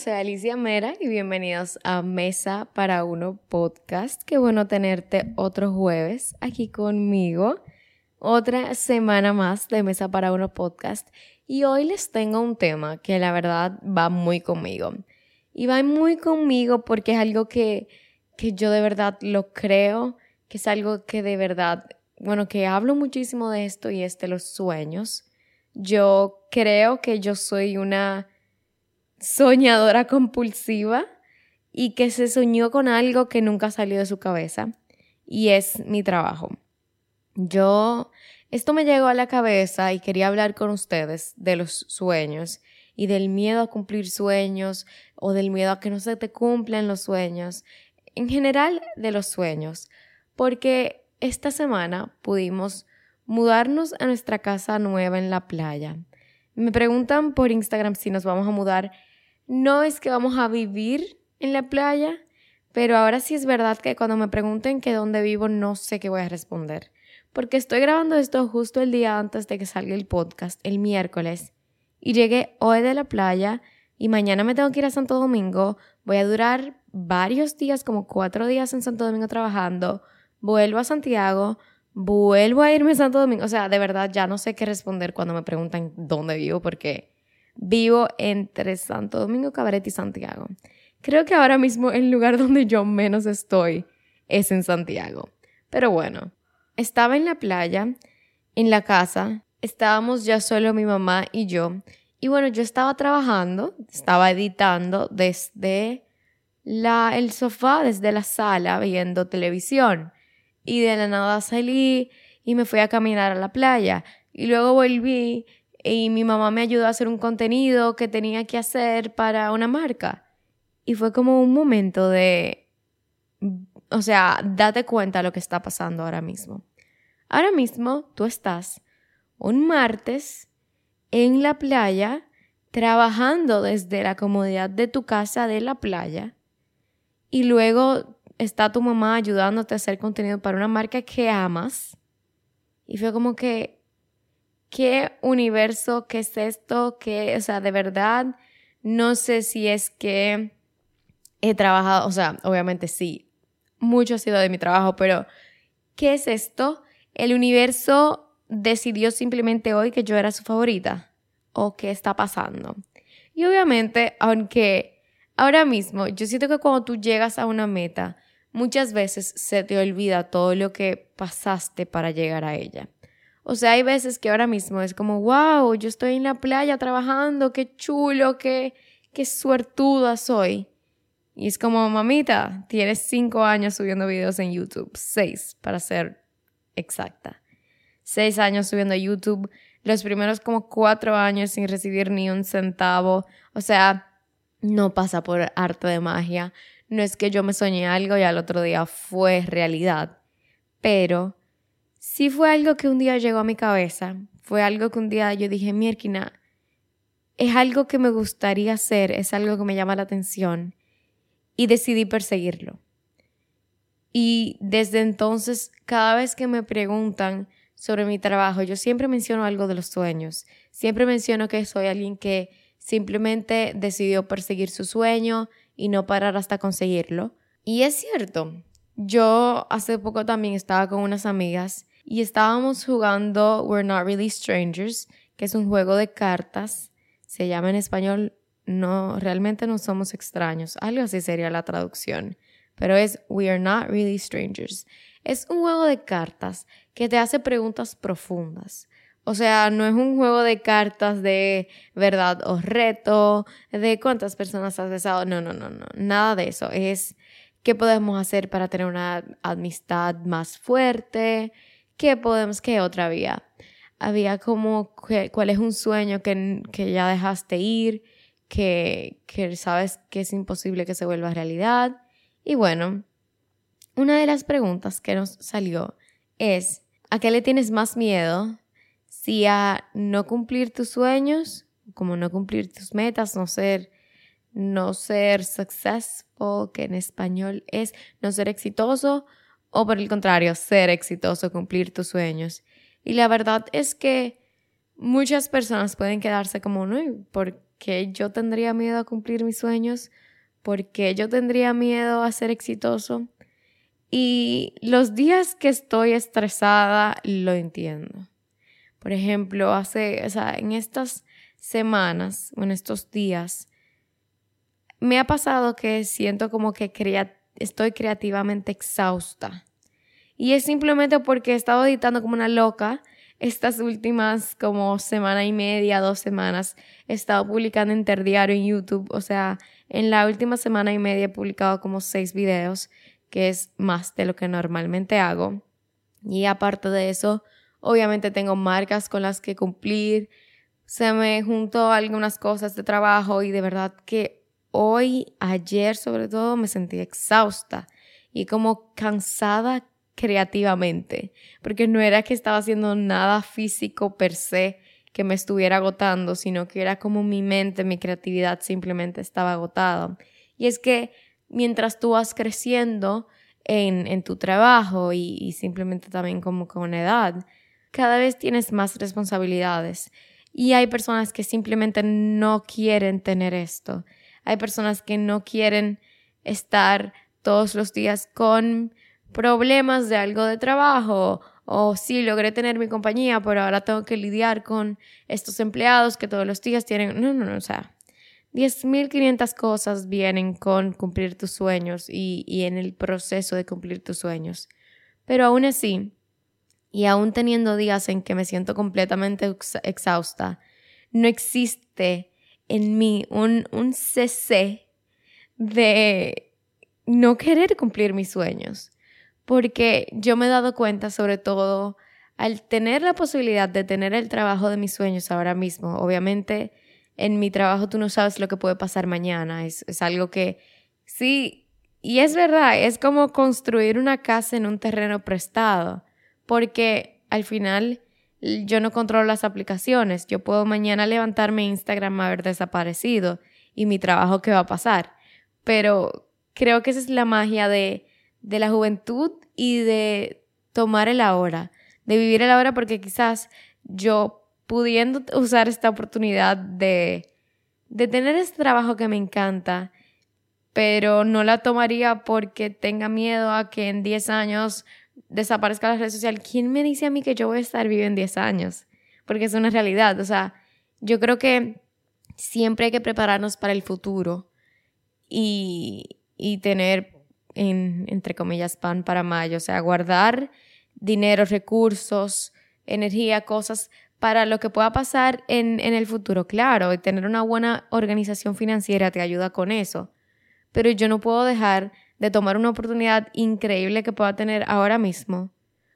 soy Alicia Mera y bienvenidos a Mesa para Uno Podcast. Qué bueno tenerte otro jueves aquí conmigo. Otra semana más de Mesa para Uno Podcast. Y hoy les tengo un tema que la verdad va muy conmigo. Y va muy conmigo porque es algo que, que yo de verdad lo creo, que es algo que de verdad, bueno, que hablo muchísimo de esto y es de los sueños. Yo creo que yo soy una soñadora compulsiva y que se soñó con algo que nunca salió de su cabeza y es mi trabajo. Yo, esto me llegó a la cabeza y quería hablar con ustedes de los sueños y del miedo a cumplir sueños o del miedo a que no se te cumplan los sueños, en general de los sueños, porque esta semana pudimos mudarnos a nuestra casa nueva en la playa. Me preguntan por Instagram si nos vamos a mudar no es que vamos a vivir en la playa, pero ahora sí es verdad que cuando me pregunten que dónde vivo no sé qué voy a responder. Porque estoy grabando esto justo el día antes de que salga el podcast, el miércoles. Y llegué hoy de la playa y mañana me tengo que ir a Santo Domingo. Voy a durar varios días, como cuatro días en Santo Domingo trabajando. Vuelvo a Santiago, vuelvo a irme a Santo Domingo. O sea, de verdad ya no sé qué responder cuando me preguntan dónde vivo porque Vivo entre Santo Domingo, Cabaret y Santiago. Creo que ahora mismo el lugar donde yo menos estoy es en Santiago. Pero bueno, estaba en la playa, en la casa, estábamos ya solo mi mamá y yo. Y bueno, yo estaba trabajando, estaba editando desde el sofá, desde la sala, viendo televisión. Y de la nada salí y me fui a caminar a la playa. Y luego volví y mi mamá me ayudó a hacer un contenido que tenía que hacer para una marca. Y fue como un momento de, o sea, date cuenta de lo que está pasando ahora mismo. Ahora mismo tú estás un martes en la playa trabajando desde la comodidad de tu casa de la playa y luego está tu mamá ayudándote a hacer contenido para una marca que amas. Y fue como que qué universo, qué es esto, qué, o sea, de verdad, no sé si es que he trabajado, o sea, obviamente sí, mucho ha sido de mi trabajo, pero ¿qué es esto? El universo decidió simplemente hoy que yo era su favorita o qué está pasando. Y obviamente, aunque ahora mismo yo siento que cuando tú llegas a una meta, muchas veces se te olvida todo lo que pasaste para llegar a ella. O sea, hay veces que ahora mismo es como, wow, yo estoy en la playa trabajando, qué chulo, qué, qué suertuda soy. Y es como, mamita, tienes cinco años subiendo videos en YouTube, seis para ser exacta. Seis años subiendo YouTube, los primeros como cuatro años sin recibir ni un centavo. O sea, no pasa por arte de magia. No es que yo me soñé algo y al otro día fue realidad. Pero sí fue algo que un día llegó a mi cabeza, fue algo que un día yo dije, Mirkina, es algo que me gustaría hacer, es algo que me llama la atención y decidí perseguirlo. Y desde entonces, cada vez que me preguntan sobre mi trabajo, yo siempre menciono algo de los sueños, siempre menciono que soy alguien que simplemente decidió perseguir su sueño y no parar hasta conseguirlo. Y es cierto, yo hace poco también estaba con unas amigas y estábamos jugando We're Not Really Strangers, que es un juego de cartas. Se llama en español No, realmente no somos extraños. Algo así sería la traducción. Pero es We Are Not Really Strangers. Es un juego de cartas que te hace preguntas profundas. O sea, no es un juego de cartas de verdad o reto, de cuántas personas has besado. No, no, no, no. Nada de eso. Es qué podemos hacer para tener una amistad más fuerte, ¿qué podemos, qué otra vía? Había como cuál es un sueño que, que ya dejaste ir, que, que sabes que es imposible que se vuelva realidad. Y bueno, una de las preguntas que nos salió es, ¿a qué le tienes más miedo? Si a no cumplir tus sueños, como no cumplir tus metas, no ser, no ser successful, que en español es no ser exitoso, o por el contrario, ser exitoso, cumplir tus sueños. Y la verdad es que muchas personas pueden quedarse como, no, ¿por qué yo tendría miedo a cumplir mis sueños, por qué yo tendría miedo a ser exitoso. Y los días que estoy estresada lo entiendo. Por ejemplo, hace, o sea, en estas semanas o en estos días, me ha pasado que siento como que estoy creativamente exhausta. Y es simplemente porque he estado editando como una loca estas últimas como semana y media, dos semanas. He estado publicando interdiario en YouTube. O sea, en la última semana y media he publicado como seis videos, que es más de lo que normalmente hago. Y aparte de eso, obviamente tengo marcas con las que cumplir. Se me juntó algunas cosas de trabajo y de verdad que hoy, ayer sobre todo, me sentí exhausta y como cansada creativamente, porque no era que estaba haciendo nada físico per se que me estuviera agotando, sino que era como mi mente, mi creatividad simplemente estaba agotada. Y es que mientras tú vas creciendo en, tu trabajo y, y simplemente también como con edad, cada vez tienes más responsabilidades. Y hay personas que simplemente no quieren tener esto hay personas que no quieren estar todos los días con problemas de algo de trabajo o sí, logré tener mi compañía, pero ahora tengo que lidiar con estos empleados que todos los días tienen... No, no, no, o sea, 10.500 cosas vienen con cumplir tus sueños y, y en el proceso de cumplir tus sueños. Pero aún así, y aún teniendo días en que me siento completamente exhausta, no existe en mí un, un cc de no querer cumplir mis sueños. Porque yo me he dado cuenta, sobre todo, al tener la posibilidad de tener el trabajo de mis sueños ahora mismo, obviamente en mi trabajo tú no sabes lo que puede pasar mañana, es, es algo que sí, y es verdad, es como construir una casa en un terreno prestado, porque al final yo no controlo las aplicaciones. Yo puedo mañana levantarme Instagram haber desaparecido y mi trabajo qué va a pasar. Pero creo que esa es la magia de, de la juventud y de tomar el ahora, de vivir el ahora porque quizás yo pudiendo usar esta oportunidad de, de tener este trabajo que me encanta, pero no la tomaría porque tenga miedo a que en 10 años desaparezca la red social, ¿quién me dice a mí que yo voy a estar vivo en 10 años? Porque es una realidad. O sea, yo creo que siempre hay que prepararnos para el futuro y, y tener, en, entre comillas, pan para mayo. O sea, guardar dinero, recursos, energía, cosas para lo que pueda pasar en, en el futuro. Claro, y tener una buena organización financiera te ayuda con eso. Pero yo no puedo dejar de tomar una oportunidad increíble que pueda tener ahora mismo.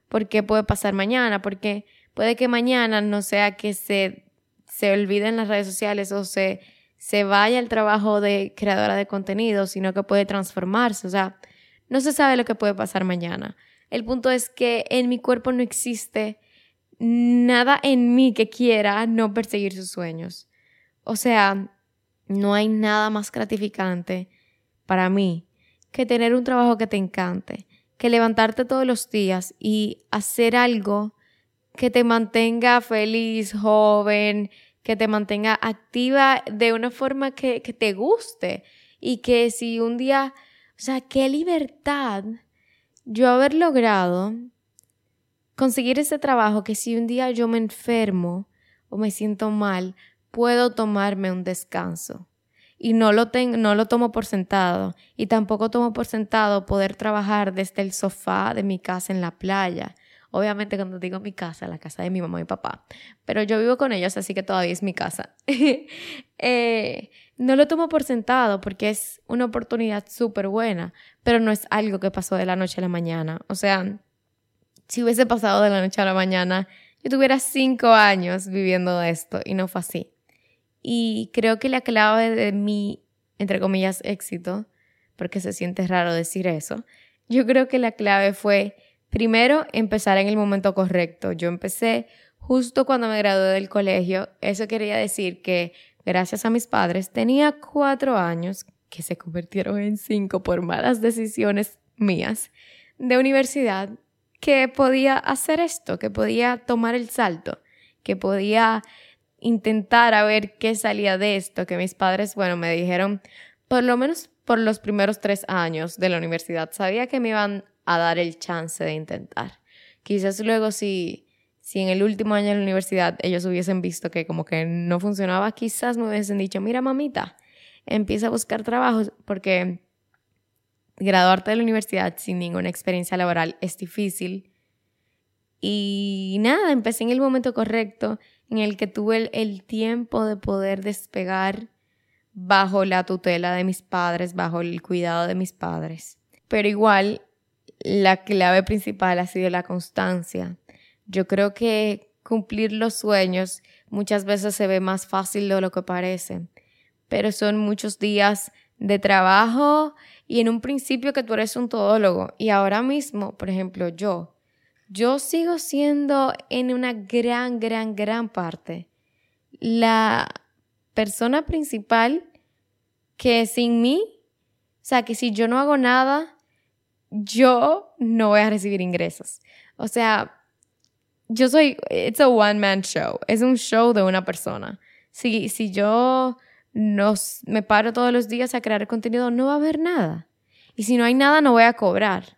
Porque puede pasar mañana, porque puede que mañana no sea que se, se olvide en las redes sociales o se, se vaya el trabajo de creadora de contenido, sino que puede transformarse. O sea, no se sabe lo que puede pasar mañana. El punto es que en mi cuerpo no existe nada en mí que quiera no perseguir sus sueños. O sea, no hay nada más gratificante para mí que tener un trabajo que te encante, que levantarte todos los días y hacer algo que te mantenga feliz, joven, que te mantenga activa de una forma que, que te guste. Y que si un día, o sea, qué libertad yo haber logrado conseguir ese trabajo que si un día yo me enfermo o me siento mal, puedo tomarme un descanso y no lo, tengo, no lo tomo por sentado. Y tampoco tomo por sentado poder trabajar desde el sofá de mi casa en la playa. Obviamente cuando digo mi casa, la casa de mi mamá y papá. Pero yo vivo con ellos, así que todavía es mi casa. Eh, no lo tomo por sentado porque es una oportunidad súper buena, pero no es algo que pasó de la noche a la mañana. O sea, si hubiese pasado de la noche a la mañana, yo tuviera cinco años viviendo esto y no fue así. Y creo que la clave de mi, entre comillas, éxito, porque se siente raro decir eso, yo creo que la clave fue, primero, empezar en el momento correcto. Yo empecé justo cuando me gradué del colegio. Eso quería decir que, gracias a mis padres, tenía cuatro años, que se convirtieron en cinco por malas decisiones mías, de universidad, que podía hacer esto, que podía tomar el salto, que podía intentar a ver qué salía de esto, que mis padres, bueno, me dijeron, por lo menos por los primeros tres años de la universidad, sabía que me iban a dar el chance de intentar. Quizás luego si, si en el último año de la universidad ellos hubiesen visto que como que no funcionaba, quizás me hubiesen dicho, mira mamita, empieza a buscar trabajo porque graduarte de la universidad sin ninguna experiencia laboral es difícil. Y nada, empecé en el momento correcto en el que tuve el, tiempo de poder despegar bajo la tutela de mis padres, bajo el cuidado de mis padres. Pero igual, la clave principal ha sido la constancia. Yo creo que cumplir los sueños muchas veces se ve más fácil de lo que parece, pero son muchos días de trabajo y en un principio que tú eres un todólogo y ahora mismo, por ejemplo, yo, yo sigo siendo en una gran, gran, gran parte la persona principal que sin mí, o sea, que si yo no hago nada, yo no voy a recibir ingresos. O sea, yo soy, it's a one man show, es un show de una persona. Si, si yo nos, me paro todos los días a crear contenido, no va a haber nada. Y si no hay nada, no voy a cobrar.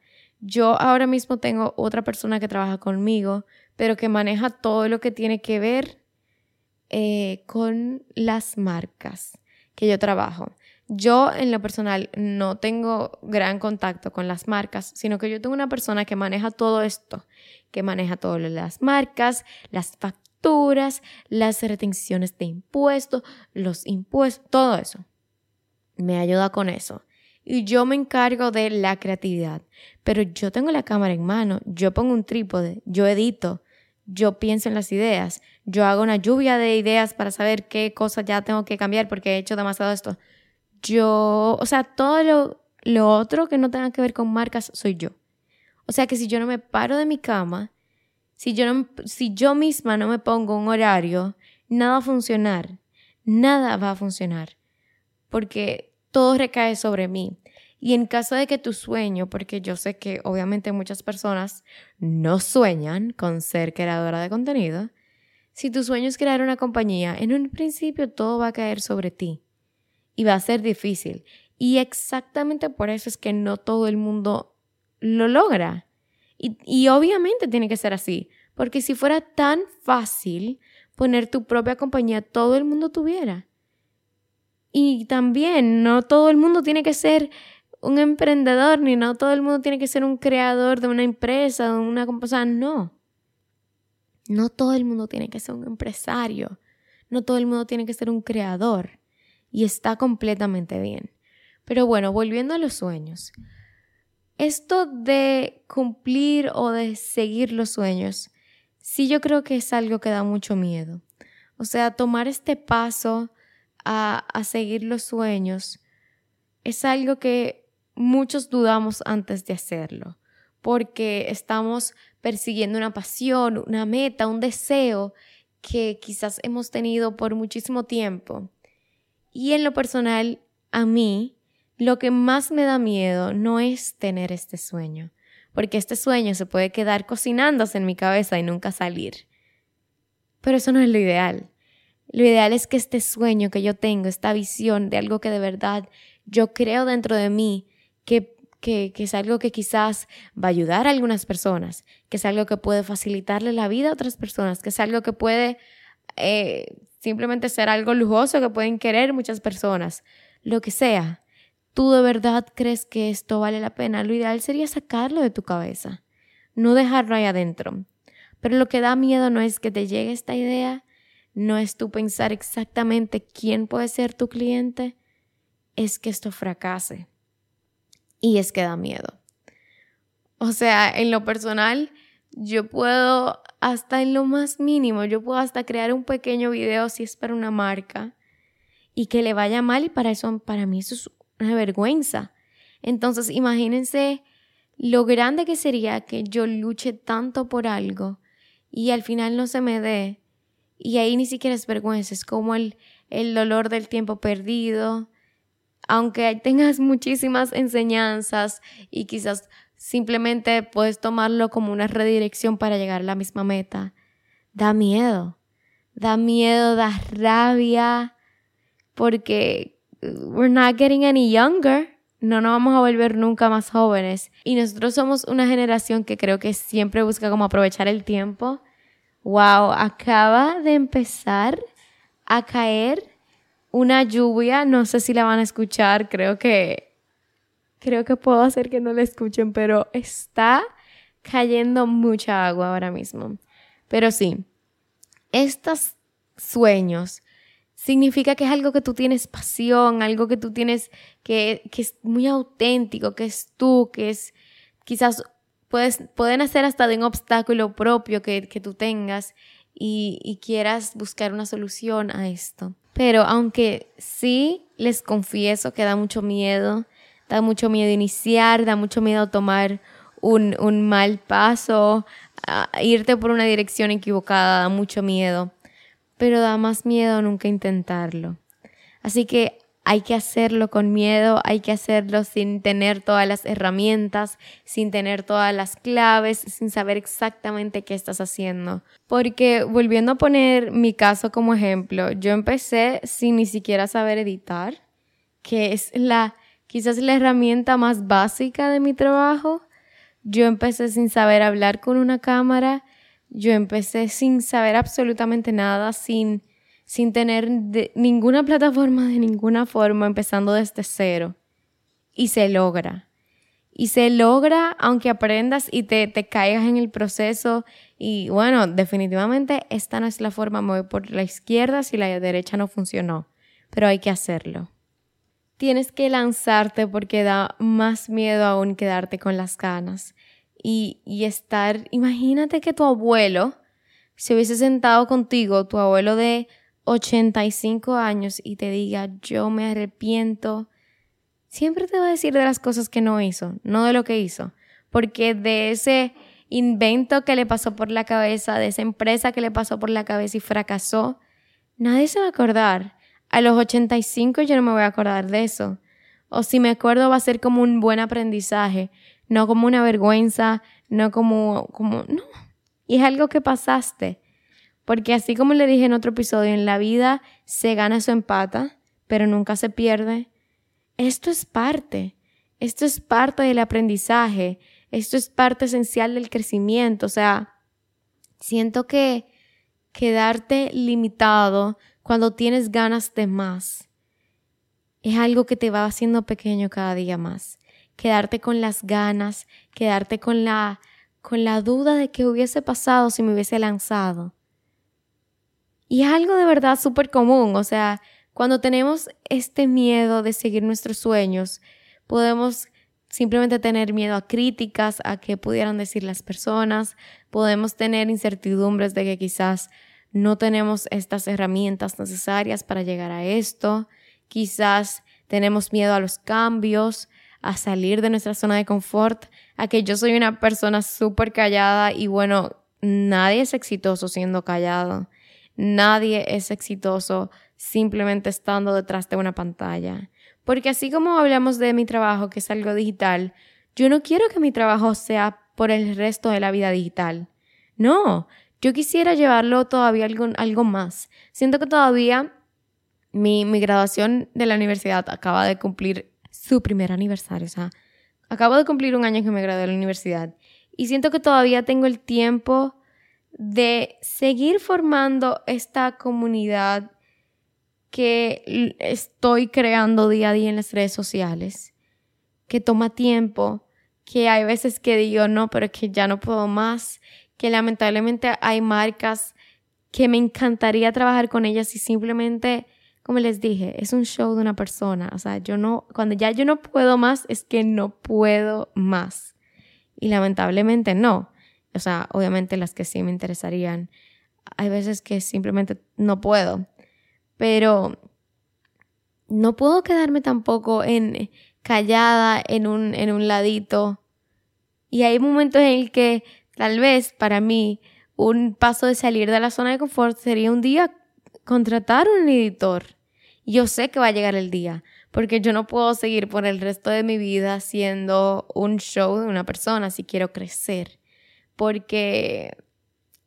Yo ahora mismo tengo otra persona que trabaja conmigo, pero que maneja todo lo que tiene que ver eh, con las marcas que yo trabajo. Yo en lo personal no tengo gran contacto con las marcas, sino que yo tengo una persona que maneja todo esto, que maneja todas las marcas, las facturas, las retenciones de impuestos, los impuestos, todo eso. Me ayuda con eso. Y yo me encargo de la creatividad. Pero yo tengo la cámara en mano, yo pongo un trípode, yo edito, yo pienso en las ideas, yo hago una lluvia de ideas para saber qué cosas ya tengo que cambiar porque he hecho demasiado esto yo, o sea, todo lo, lo otro que no tenga que ver con marcas soy yo. O sea que si yo no me paro de mi cama, si yo, no, si yo misma no me pongo un horario, nada va a funcionar. Nada va a funcionar. Porque todo recae sobre mí. Y en caso de que tu sueño, porque yo sé que obviamente muchas personas no sueñan con ser creadora de contenido, si tu sueño es crear una compañía, en un principio todo va a caer sobre ti y va a ser difícil. Y exactamente por eso es que no todo el mundo lo logra. Y, obviamente tiene que ser así, porque si fuera tan fácil poner tu propia compañía, todo el mundo tuviera. Y también no todo el mundo tiene que ser un emprendedor, ni no todo el mundo tiene que ser un creador de una empresa, de una cosa, no. No todo el mundo tiene que ser un empresario, no todo el mundo tiene que ser un creador y está completamente bien. Pero bueno, volviendo a los sueños. Esto de cumplir o de seguir los sueños, sí yo creo que es algo que da mucho miedo. O sea, tomar este paso a, seguir los sueños es algo que muchos dudamos antes de hacerlo, porque estamos persiguiendo una pasión, una meta, un deseo que quizás hemos tenido por muchísimo tiempo y en lo personal, a mí, lo que más me da miedo no es tener este sueño, porque este sueño se puede quedar cocinándose en mi cabeza y nunca salir. Pero eso no es lo ideal. Lo ideal es que este sueño que yo tengo, esta visión de algo que de verdad yo creo dentro de mí, que, que, es algo que quizás va a ayudar a algunas personas, que es algo que puede facilitarle la vida a otras personas, que es algo que puede eh, simplemente ser algo lujoso que pueden querer muchas personas, lo que sea. ¿Tú de verdad crees que esto vale la pena? Lo ideal sería sacarlo de tu cabeza, no dejarlo ahí adentro. Pero lo que da miedo no es que te llegue esta idea, no es tú pensar exactamente quién puede ser tu cliente, es que esto fracase. Y es que da miedo. O sea, en lo personal, yo puedo hasta en lo más mínimo, yo puedo hasta crear un pequeño video si es para una marca y que le vaya mal y para eso, para mí eso es una vergüenza. Entonces, imagínense lo grande que sería que yo luche tanto por algo y al final no se me dé. Y ahí ni siquiera es vergüenza, es como el, el dolor del tiempo perdido. Aunque tengas muchísimas enseñanzas y quizás Simplemente puedes tomarlo como una redirección para llegar a la misma meta. Da miedo. da miedo, da rabia, porque we're not getting any younger. No nos vamos a volver nunca más jóvenes. Y nosotros somos una generación que creo que siempre busca como aprovechar el tiempo. Wow, acaba de empezar a caer una lluvia. No sé si la van a escuchar. Creo que, creo que puedo hacer que no la escuchen, pero está cayendo mucha agua ahora mismo. Pero sí, estos sueños significa que es algo que tú tienes pasión, algo que tú tienes que, que es muy auténtico, que es tú, que es quizás pueden hacer hasta de un obstáculo propio que, que tú tengas y, y quieras buscar una solución a esto. Pero aunque sí les confieso que da mucho miedo, da mucho miedo iniciar, da mucho miedo tomar un, un mal paso, irte por una dirección equivocada da mucho miedo, pero da más miedo nunca intentarlo. Así que hay que hacerlo con miedo, hay que hacerlo sin tener todas las herramientas, sin tener todas las claves, sin saber exactamente qué estás haciendo. Porque volviendo a poner mi caso como ejemplo, yo empecé sin ni siquiera saber editar, que es la quizás la herramienta más básica de mi trabajo yo empecé sin saber hablar con una cámara, yo empecé sin saber absolutamente nada, sin, sin tener ninguna plataforma de ninguna forma, empezando desde cero. Y se logra. Y se logra aunque aprendas y te, te caigas en el proceso. Y bueno, definitivamente esta no es la forma, me voy por la izquierda si la derecha no funcionó. Pero hay que hacerlo. Tienes que lanzarte porque da más miedo aún quedarte con las ganas y, y estar, imagínate que tu abuelo se hubiese sentado contigo, tu abuelo de 85 años, y te diga, yo me arrepiento, siempre te va a decir de las cosas que no hizo, no de lo que hizo, porque de ese invento que le pasó por la cabeza, de esa empresa que le pasó por la cabeza y fracasó, nadie se va a acordar. A los 85 yo no me voy a acordar de eso. O si me acuerdo va a ser como un buen aprendizaje no como una vergüenza, no como, como, no. Y es algo que pasaste. Porque así como le dije en otro episodio, en la vida se gana su empata, pero nunca se pierde. Esto es parte. Esto es parte del aprendizaje. Esto es parte esencial del crecimiento. O sea, siento que quedarte limitado cuando tienes ganas de más es algo que te va haciendo pequeño cada día más quedarte con las ganas, quedarte con la, con la duda de qué hubiese pasado si me hubiese lanzado. Y algo de verdad súper común, o sea, cuando tenemos este miedo de seguir nuestros sueños, podemos simplemente tener miedo a críticas, a qué pudieran decir las personas, podemos tener incertidumbres de que quizás no tenemos estas herramientas necesarias para llegar a esto, quizás tenemos miedo a los cambios, a salir de nuestra zona de confort, a que yo soy una persona súper callada y bueno, nadie es exitoso siendo callado, nadie es exitoso simplemente estando detrás de una pantalla. Porque así como hablamos de mi trabajo, que es algo digital, yo no quiero que mi trabajo sea por el resto de la vida digital. No, yo quisiera llevarlo todavía algo, algo más. Siento que todavía mi, mi graduación de la universidad acaba de cumplir su primer aniversario. O sea, acabo de cumplir un año que me gradué de la universidad y siento que todavía tengo el tiempo de seguir formando esta comunidad que estoy creando día a día en las redes sociales, que toma tiempo, que hay veces que digo, no, pero que ya no puedo más, que lamentablemente hay marcas que me encantaría trabajar con ellas y simplemente como les dije, es un show de una persona. O sea, yo no, cuando ya yo no puedo más, es que no puedo más. Y lamentablemente no. O sea, obviamente las que sí me interesarían. Hay veces que simplemente no puedo. Pero no puedo quedarme tampoco en callada en un, en un ladito. Y hay momentos en el que tal vez para mí un paso de salir de la zona de confort sería un día contratar un editor yo sé que va a llegar el día, porque yo no puedo seguir por el resto de mi vida siendo un show de una persona si quiero crecer, porque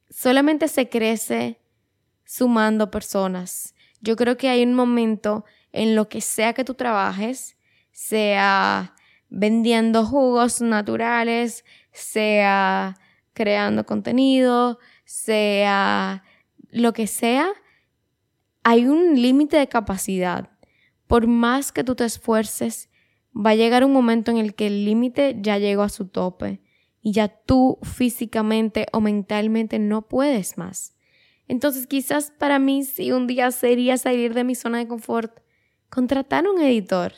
solamente se crece sumando personas. Yo creo que hay un momento en lo que sea que tú trabajes, sea vendiendo jugos naturales, sea creando contenido, sea lo que sea, hay un límite de capacidad. Por más que tú te esfuerces, va a llegar un momento en el que el límite ya llegó a su tope y ya tú físicamente o mentalmente no puedes más. Entonces quizás para mí si un día sería salir de mi zona de confort, contratar un editor.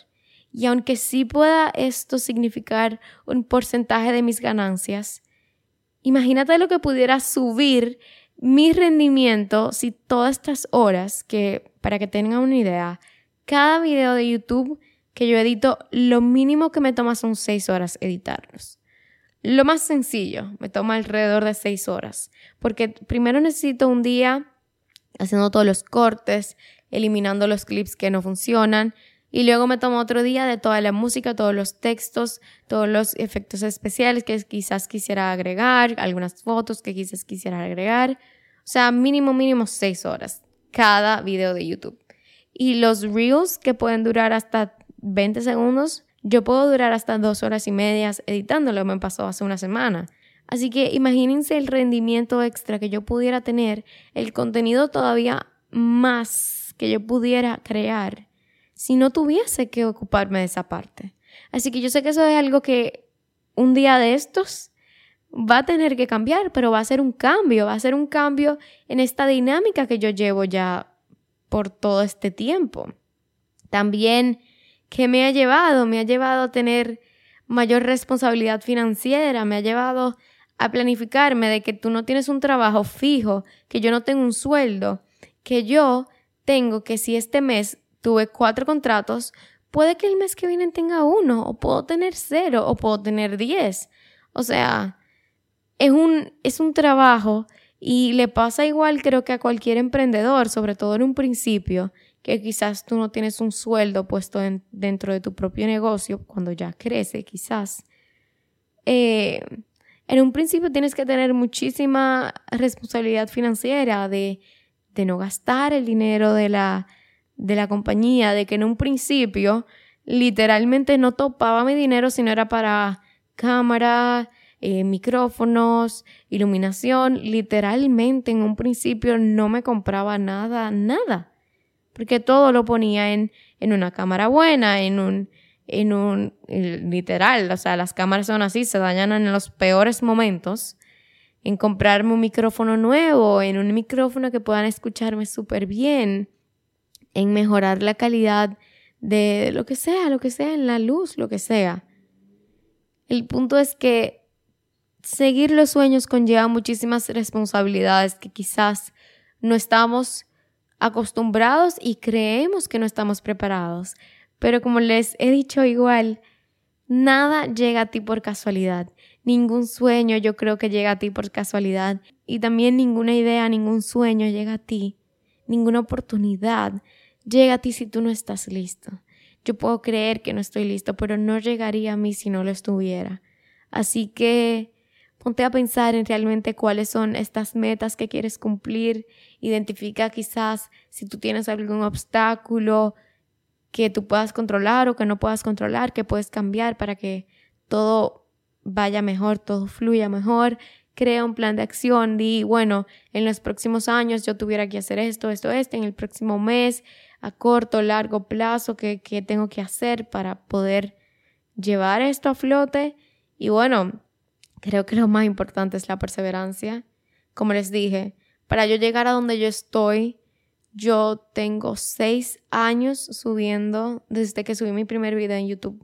Y aunque sí pueda esto significar un porcentaje de mis ganancias, imagínate lo que pudiera subir mi rendimiento si todas estas horas, que para que tengan una idea, cada video de YouTube que yo edito, lo mínimo que me toma son seis horas editarlos. Lo más sencillo, me toma alrededor de seis horas, porque primero necesito un día haciendo todos los cortes, eliminando los clips que no funcionan, y luego me tomo otro día de toda la música, todos los textos, todos los efectos especiales que quizás quisiera agregar, algunas fotos que quizás quisiera agregar. O sea, mínimo, mínimo seis horas cada video de YouTube. Y los reels que pueden durar hasta 20 segundos, yo puedo durar hasta dos horas y medias editándolo, me pasó hace una semana. Así que imagínense el rendimiento extra que yo pudiera tener, el contenido todavía más que yo pudiera crear si no tuviese que ocuparme de esa parte. Así que yo sé que eso es algo que un día de estos va a tener que cambiar, pero va a ser un cambio, va a ser un cambio en esta dinámica que yo llevo ya por todo este tiempo. También ¿Qué me ha llevado? Me ha llevado a tener mayor responsabilidad financiera, me ha llevado a planificarme de que tú no tienes un trabajo fijo, que yo no tengo un sueldo, que yo tengo que si este mes tuve cuatro contratos, puede que el mes que viene tenga uno, o puedo tener cero, o puedo tener diez. O sea, es un, es un trabajo y le pasa igual creo que a cualquier emprendedor, sobre todo en un principio, que quizás tú no tienes un sueldo puesto dentro de tu propio negocio cuando ya crece, quizás. Eh, en un principio tienes que tener muchísima responsabilidad financiera de, de no gastar el dinero de la, de la compañía, de que en un principio literalmente no topaba mi dinero si no era para cámara, eh, micrófonos, iluminación. Literalmente en un principio no me compraba nada, nada porque todo lo ponía en, en una cámara buena, en un, en un, literal, o sea, las cámaras son así, se dañan en los peores momentos, en comprarme un micrófono nuevo, en un micrófono que puedan escucharme súper bien, en mejorar la calidad de lo que sea, lo que sea, en la luz, lo que sea. El punto es que seguir los sueños conlleva muchísimas responsabilidades que quizás no estamos acostumbrados y creemos que no estamos preparados. Pero como les he dicho igual, nada llega a ti por casualidad. Ningún sueño yo creo que llega a ti por casualidad. Y también ninguna idea, ningún sueño llega a ti. Ninguna oportunidad llega a ti si tú no estás listo. Yo puedo creer que no estoy listo, pero no llegaría a mí si no lo estuviera. Así que Ponte a pensar en realmente cuáles son estas metas que quieres cumplir. Identifica quizás si tú tienes algún obstáculo que tú puedas controlar o que no puedas controlar, que puedes cambiar para que todo vaya mejor, todo fluya mejor. Crea un plan de acción. Di, bueno, en los próximos años yo tuviera que hacer esto, esto, esto. En el próximo mes, a corto, largo plazo, ¿qué, qué tengo que hacer para poder llevar esto a flote? Y bueno, Creo que lo más importante es la perseverancia. Como les dije, para yo llegar a donde yo estoy, yo tengo seis años subiendo desde que subí mi primer video en YouTube.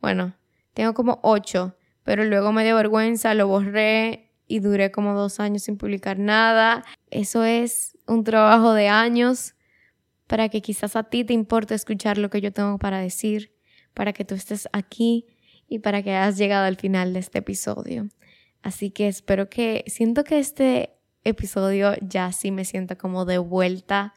Bueno, tengo como ocho, pero luego me dio vergüenza, lo borré y duré como dos años sin publicar nada. Eso es un trabajo de años para que quizás a ti te importe escuchar lo que yo tengo para decir, para que tú estés aquí y para que hayas llegado al final de este episodio. Así que espero que, siento que este episodio ya sí me siento como de vuelta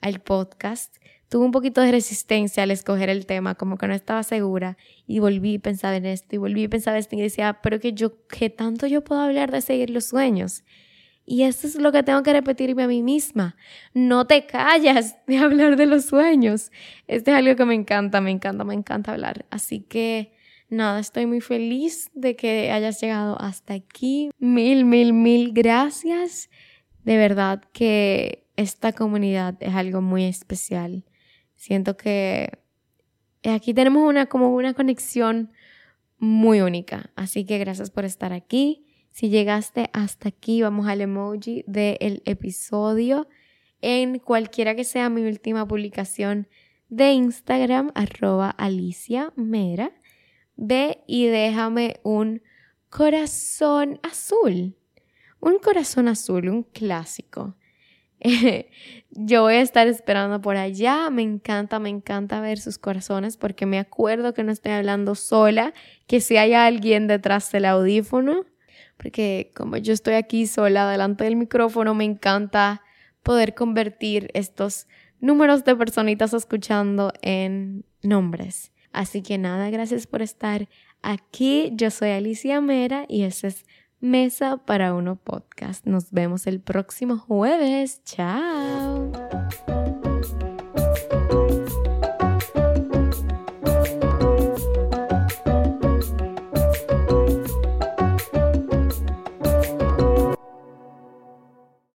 al podcast. Tuve un poquito de resistencia al escoger el tema, como que no estaba segura y volví a pensar en esto y volví a pensar en esto y decía, pero que yo, ¿qué tanto yo puedo hablar de seguir los sueños? Y eso es lo que tengo que repetirme a mí misma. No te callas de hablar de los sueños. Este es algo que me encanta, me encanta, me encanta hablar. Así que nada, estoy muy feliz de que hayas llegado hasta aquí. Mil, mil, mil gracias. De verdad que esta comunidad es algo muy especial. Siento que aquí tenemos una como una conexión muy única. Así que gracias por estar aquí. Si llegaste hasta aquí, vamos al emoji del episodio en cualquiera que sea mi última publicación de Instagram, arroba Alicia Mera. Ve y déjame un corazón azul. Un corazón azul, un clásico. yo voy a estar esperando por allá. Me encanta, me encanta ver sus corazones porque me acuerdo que no estoy hablando sola, que si hay alguien detrás del audífono, porque como yo estoy aquí sola delante del micrófono, me encanta poder convertir estos números de personitas escuchando en nombres. Así que nada, gracias por estar aquí. Yo soy Alicia Mera y ese es Mesa para Uno Podcast. Nos vemos el próximo jueves. Chao.